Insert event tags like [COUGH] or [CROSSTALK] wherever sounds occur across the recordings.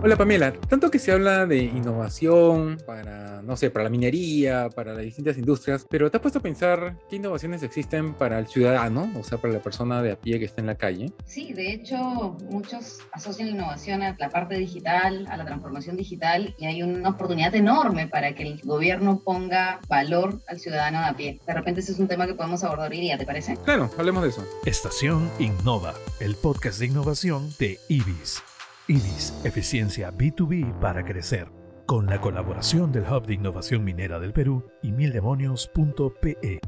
Hola Pamela, tanto que se habla de innovación para, no sé, para la minería, para las distintas industrias, pero ¿te has puesto a pensar qué innovaciones existen para el ciudadano, o sea, para la persona de a pie que está en la calle? Sí, de hecho, muchos asocian innovación a la parte digital, a la transformación digital, y hay una oportunidad enorme para que el gobierno ponga valor al ciudadano de a pie. De repente ese es un tema que podemos abordar hoy día, ¿te parece? Claro, hablemos de eso. Estación Innova, el podcast de innovación de IBIS. IBIS, eficiencia B2B para crecer, con la colaboración del Hub de Innovación Minera del Perú y mildemonios.pe.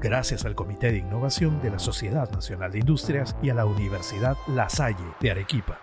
Gracias al Comité de Innovación de la Sociedad Nacional de Industrias y a la Universidad La Salle de Arequipa.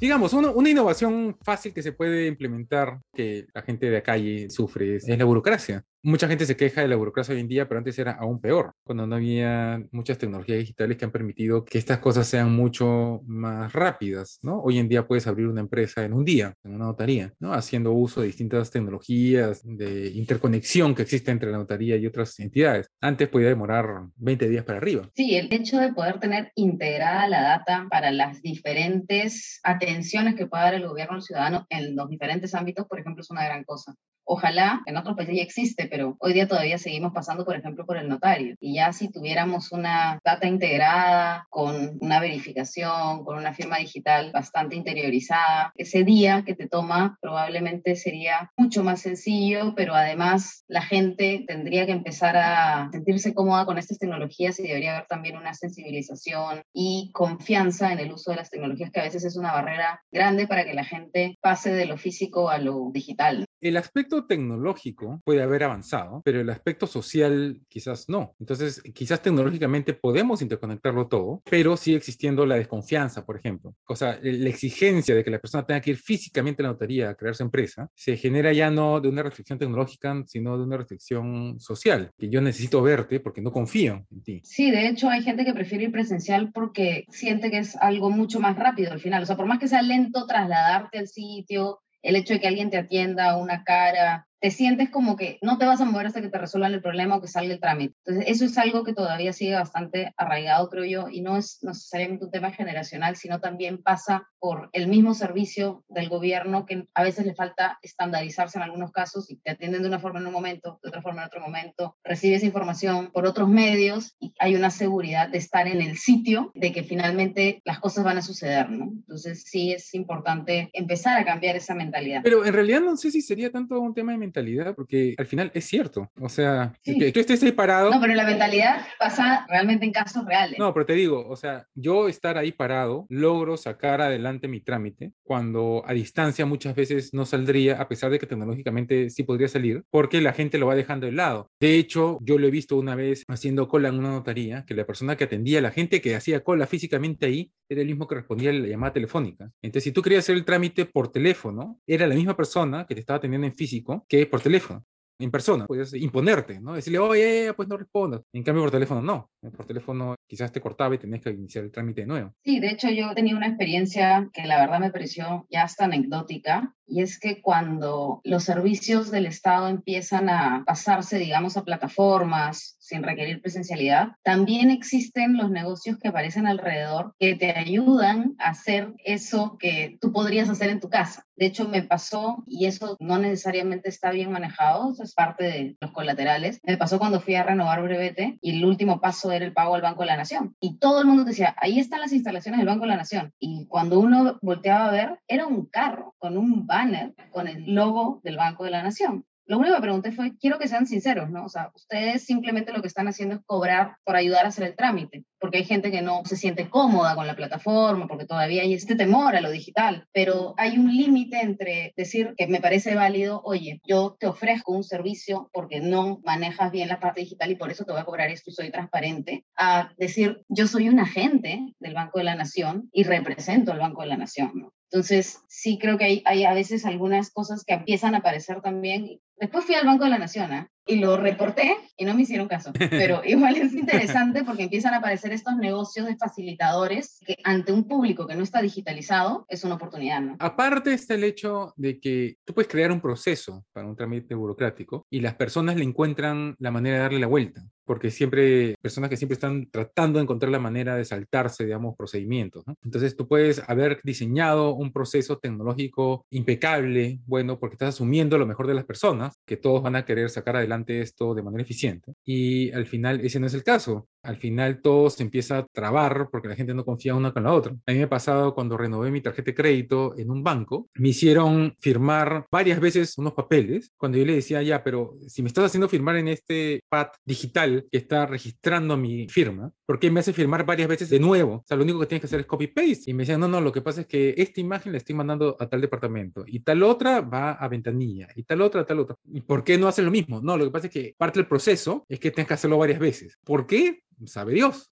Digamos, una innovación fácil que se puede implementar que la gente de la calle sufre es la burocracia. Mucha gente se queja de la burocracia hoy en día, pero antes era aún peor, cuando no había muchas tecnologías digitales que han permitido que estas cosas sean mucho más rápidas, ¿no? Hoy en día puedes abrir una empresa en un día, en una notaría, ¿no? Haciendo uso de distintas tecnologías de interconexión que existe entre la notaría y otras entidades. Antes podía demorar 20 días para arriba. Sí, el hecho de poder tener integrada la data para las diferentes atenciones que pueda dar el gobierno al ciudadano en los diferentes ámbitos, por ejemplo, es una gran cosa. Ojalá, en otros países ya existe, pero hoy día todavía seguimos pasando, por ejemplo, por el notario. Y ya si tuviéramos una data integrada con una verificación, con una firma digital bastante interiorizada, ese día que te toma probablemente sería mucho más sencillo, pero además la gente tendría que empezar a sentirse cómoda con estas tecnologías y debería haber también una sensibilización y confianza en el uso de las tecnologías, que a veces es una barrera grande para que la gente pase de lo físico a lo digital. El aspecto tecnológico puede haber avanzado, pero el aspecto social quizás no. Entonces, quizás tecnológicamente podemos interconectarlo todo, pero sigue existiendo la desconfianza, por ejemplo. O sea, la exigencia de que la persona tenga que ir físicamente a la notaría a crear su empresa se genera ya no de una restricción tecnológica, sino de una restricción social, que yo necesito verte porque no confío en ti. Sí, de hecho hay gente que prefiere ir presencial porque siente que es algo mucho más rápido al final. O sea, por más que sea lento trasladarte al sitio, el hecho de que alguien te atienda una cara, te sientes como que no te vas a mover hasta que te resuelvan el problema o que salga el trámite. Entonces, eso es algo que todavía sigue bastante arraigado, creo yo, y no es necesariamente un tema generacional, sino también pasa por el mismo servicio del gobierno que a veces le falta estandarizarse en algunos casos y te atienden de una forma en un momento, de otra forma en otro momento, recibes información por otros medios y hay una seguridad de estar en el sitio, de que finalmente las cosas van a suceder, ¿no? Entonces, sí es importante empezar a cambiar esa mentalidad. Pero en realidad no sé si sería tanto un tema de mentalidad porque al final es cierto. O sea, que tú estés ahí parado. No, pero la mentalidad pasa realmente en casos reales. No, pero te digo, o sea, yo estar ahí parado, logro sacar adelante mi trámite cuando a distancia muchas veces no saldría, a pesar de que tecnológicamente sí podría salir, porque la gente lo va dejando de lado. De hecho, yo lo he visto una vez haciendo cola en una notaría, que la persona que atendía, la gente que hacía cola físicamente ahí, era el mismo que respondía a la llamada telefónica. Entonces, si tú querías hacer el trámite por teléfono, era la misma persona que te estaba atendiendo en físico que por teléfono en persona, puedes imponerte, ¿no? Decirle, oye, pues no respondas. En cambio, por teléfono no. Por teléfono quizás te cortaba y tenías que iniciar el trámite de nuevo. Sí, de hecho yo tenía una experiencia que la verdad me pareció ya hasta anecdótica, y es que cuando los servicios del Estado empiezan a pasarse, digamos, a plataformas sin requerir presencialidad, también existen los negocios que aparecen alrededor que te ayudan a hacer eso que tú podrías hacer en tu casa. De hecho, me pasó, y eso no necesariamente está bien manejado, es parte de los colaterales, me pasó cuando fui a renovar brevete y el último paso era el pago al Banco de la Nación. Y todo el mundo decía, ahí están las instalaciones del Banco de la Nación. Y cuando uno volteaba a ver, era un carro con un banner con el logo del Banco de la Nación. Lo único que pregunté fue, quiero que sean sinceros, ¿no? O sea, ustedes simplemente lo que están haciendo es cobrar por ayudar a hacer el trámite, porque hay gente que no se siente cómoda con la plataforma, porque todavía hay este temor a lo digital, pero hay un límite entre decir que me parece válido, oye, yo te ofrezco un servicio porque no manejas bien la parte digital y por eso te voy a cobrar esto y soy transparente, a decir, yo soy un agente del Banco de la Nación y represento al Banco de la Nación. Entonces, sí creo que hay, hay, a veces algunas cosas que empiezan a aparecer también. Después fui al Banco de la Nación ¿eh? Y lo reporté y no me hicieron caso. Pero [LAUGHS] igual es interesante porque empiezan a aparecer estos negocios de facilitadores que ante un público que no está digitalizado es una oportunidad. ¿no? Aparte está el hecho de que tú puedes crear un proceso para un trámite burocrático y las personas le encuentran la manera de darle la vuelta. Porque siempre, personas que siempre están tratando de encontrar la manera de saltarse, digamos, procedimientos. Entonces tú puedes haber diseñado un proceso tecnológico impecable, bueno, porque estás asumiendo lo mejor de las personas, que todos van a querer sacar adelante esto de manera eficiente. Y al final ese no es el caso. Al final todo se empieza a trabar porque la gente no confía una con la otra. A mí me ha pasado cuando renové mi tarjeta de crédito en un banco, me hicieron firmar varias veces unos papeles, cuando yo le decía, ya, pero si me estás haciendo firmar en este pad digital que está registrando mi firma, ¿por qué me hace firmar varias veces de nuevo? O sea, lo único que tienes que hacer es copy-paste. Y me decían, no, no, lo que pasa es que esta imagen la estoy mandando a tal departamento y tal otra va a ventanilla y tal otra tal otra. ¿Y por qué no hacen lo mismo? No, lo que pasa es que parte del proceso es que tienes que hacerlo varias veces. ¿Por qué? Sabe Dios.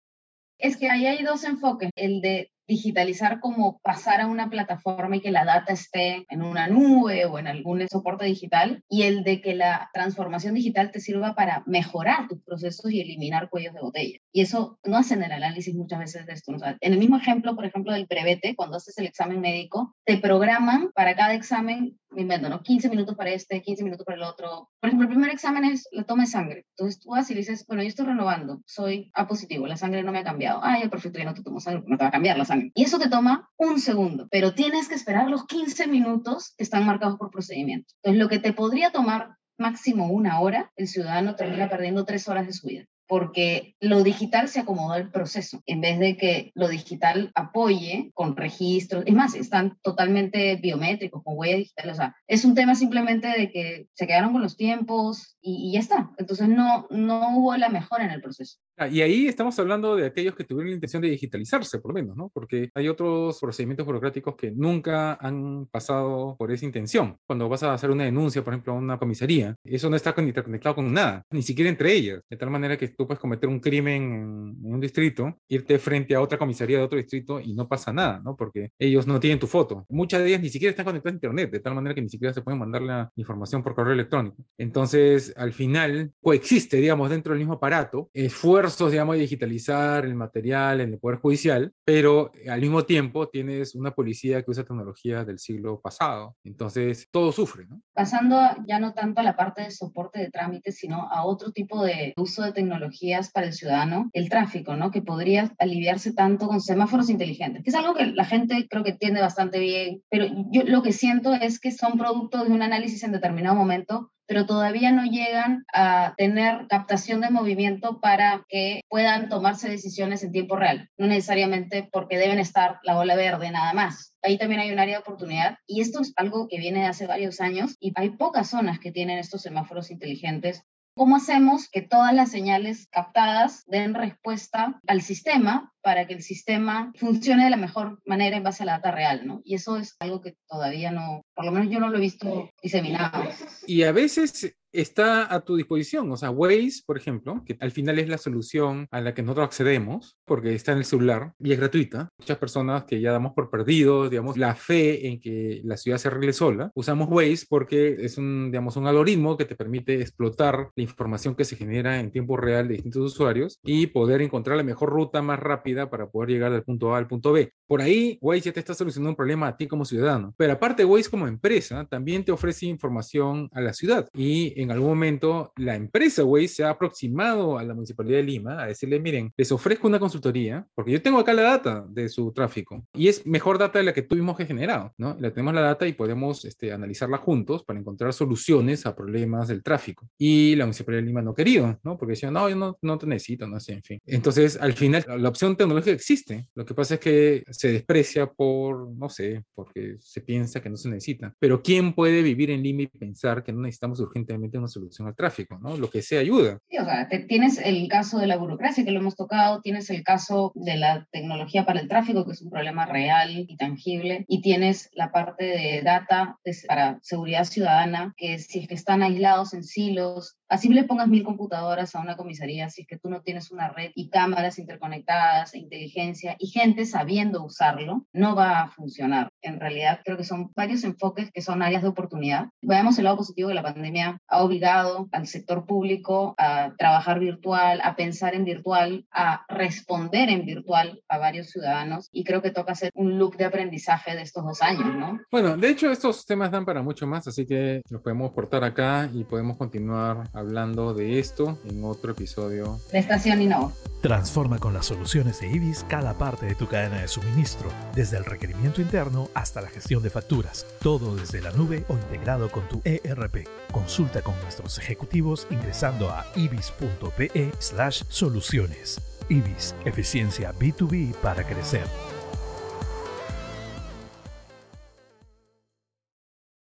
Es que ahí hay dos enfoques, el de digitalizar como pasar a una plataforma y que la data esté en una nube o en algún soporte digital y el de que la transformación digital te sirva para mejorar tus procesos y eliminar cuellos de botella. Y eso no hacen el análisis muchas veces de esto. en el mismo ejemplo, por ejemplo, del brevete, cuando haces el examen médico, te programan para cada examen, me invento, ¿no? 15 minutos para este, 15 minutos para el otro. Por ejemplo, el primer examen es la toma de sangre. Entonces tú vas y dices, bueno, yo estoy renovando, soy A positivo, la sangre no me ha cambiado. Ah, ya perfecto, ya no te tomo sangre, no te va a cambiar la sangre. Y eso te toma un segundo, pero tienes que esperar los 15 minutos que están marcados por procedimiento. Entonces, lo que te podría tomar máximo una hora, el ciudadano termina perdiendo tres horas de su vida porque lo digital se acomodó al proceso, en vez de que lo digital apoye con registros, es más, están totalmente biométricos, con huella digital, o sea, es un tema simplemente de que se quedaron con los tiempos y, y ya está, entonces no, no hubo la mejora en el proceso. Ah, y ahí estamos hablando de aquellos que tuvieron la intención de digitalizarse, por lo menos, ¿no? Porque hay otros procedimientos burocráticos que nunca han pasado por esa intención. Cuando vas a hacer una denuncia, por ejemplo, a una comisaría, eso no está interconectado con nada, ni siquiera entre ellas, de tal manera que tú puedes cometer un crimen en, un distrito, irte frente a otra comisaría de otro distrito y no pasa nada, ¿no? Porque ellos no tienen tu foto. Muchas de ellas ni siquiera están conectadas a Internet, de tal manera que ni siquiera se pueden mandar la información por correo electrónico. Entonces, al final, coexiste, digamos, dentro del mismo aparato, esfuerzo digamos, de digitalizar el material en el Poder Judicial, pero al mismo tiempo tienes una policía que usa tecnología del siglo pasado. Entonces, todo sufre. Pasando ya no tanto a la parte de soporte de trámites, sino a otro tipo de uso de tecnologías para el ciudadano, el tráfico, ¿no? Que podría aliviarse tanto con semáforos inteligentes, que es algo que la gente creo que entiende bastante bien, pero yo lo que siento es que son producto de un análisis en determinado momento pero todavía no llegan a tener captación de movimiento para que puedan tomarse decisiones en tiempo real, no necesariamente porque deben estar la bola verde nada más. Ahí también hay un área de oportunidad y esto es algo que viene de hace varios años y hay pocas zonas que tienen estos semáforos inteligentes ¿Cómo hacemos que todas las señales captadas den respuesta al sistema para que el sistema funcione de la mejor manera en base a la data real? ¿no? Y eso es algo que todavía no, por lo menos yo no lo he visto diseminado. Y a veces está a tu disposición. O sea, Waze, por ejemplo, que al final es la solución a la que nosotros accedemos, porque está en el celular y es gratuita. Muchas personas que ya damos por perdido, digamos, la fe en que la ciudad se arregle sola, usamos Waze porque es un, digamos, un algoritmo que te permite explotar la información que se genera en tiempo real de distintos usuarios y poder encontrar la mejor ruta más rápida para poder llegar del punto A al punto B. Por ahí, Waze ya te está solucionando un problema a ti como ciudadano. Pero aparte, Waze como empresa también te ofrece información a la ciudad y en algún momento la empresa Waze se ha aproximado a la Municipalidad de Lima a decirle, miren, les ofrezco una consultoría, porque yo tengo acá la data de su tráfico y es mejor data de la que tuvimos que generado, ¿no? La tenemos la data y podemos este, analizarla juntos para encontrar soluciones a problemas del tráfico. Y la Municipalidad de Lima no querido, ¿no? Porque decían, no, yo no, no te necesito, no sé, en fin. Entonces, al final, la opción tecnológica existe. Lo que pasa es que se desprecia por, no sé, porque se piensa que no se necesita. Pero ¿quién puede vivir en Lima y pensar que no necesitamos urgentemente una solución al tráfico, ¿no? Lo que sea ayuda. Sí, o sea, tienes el caso de la burocracia que lo hemos tocado, tienes el caso de la tecnología para el tráfico, que es un problema real y tangible, y tienes la parte de data para seguridad ciudadana, que si es que están aislados en silos, Así le pongas mil computadoras a una comisaría, si es que tú no tienes una red y cámaras interconectadas, e inteligencia y gente sabiendo usarlo, no va a funcionar. En realidad creo que son varios enfoques que son áreas de oportunidad. Veamos el lado positivo de la pandemia. Ha obligado al sector público a trabajar virtual, a pensar en virtual, a responder en virtual a varios ciudadanos y creo que toca hacer un loop de aprendizaje de estos dos años, ¿no? Bueno, de hecho estos temas dan para mucho más, así que los podemos portar acá y podemos continuar hablando de esto en otro episodio. De Estación Innova. Transforma con las soluciones de IBIS cada parte de tu cadena de suministro, desde el requerimiento interno hasta la gestión de facturas, todo desde la nube o integrado con tu ERP. Consulta con nuestros ejecutivos ingresando a ibis.pe/soluciones. IBIS, eficiencia B2B para crecer.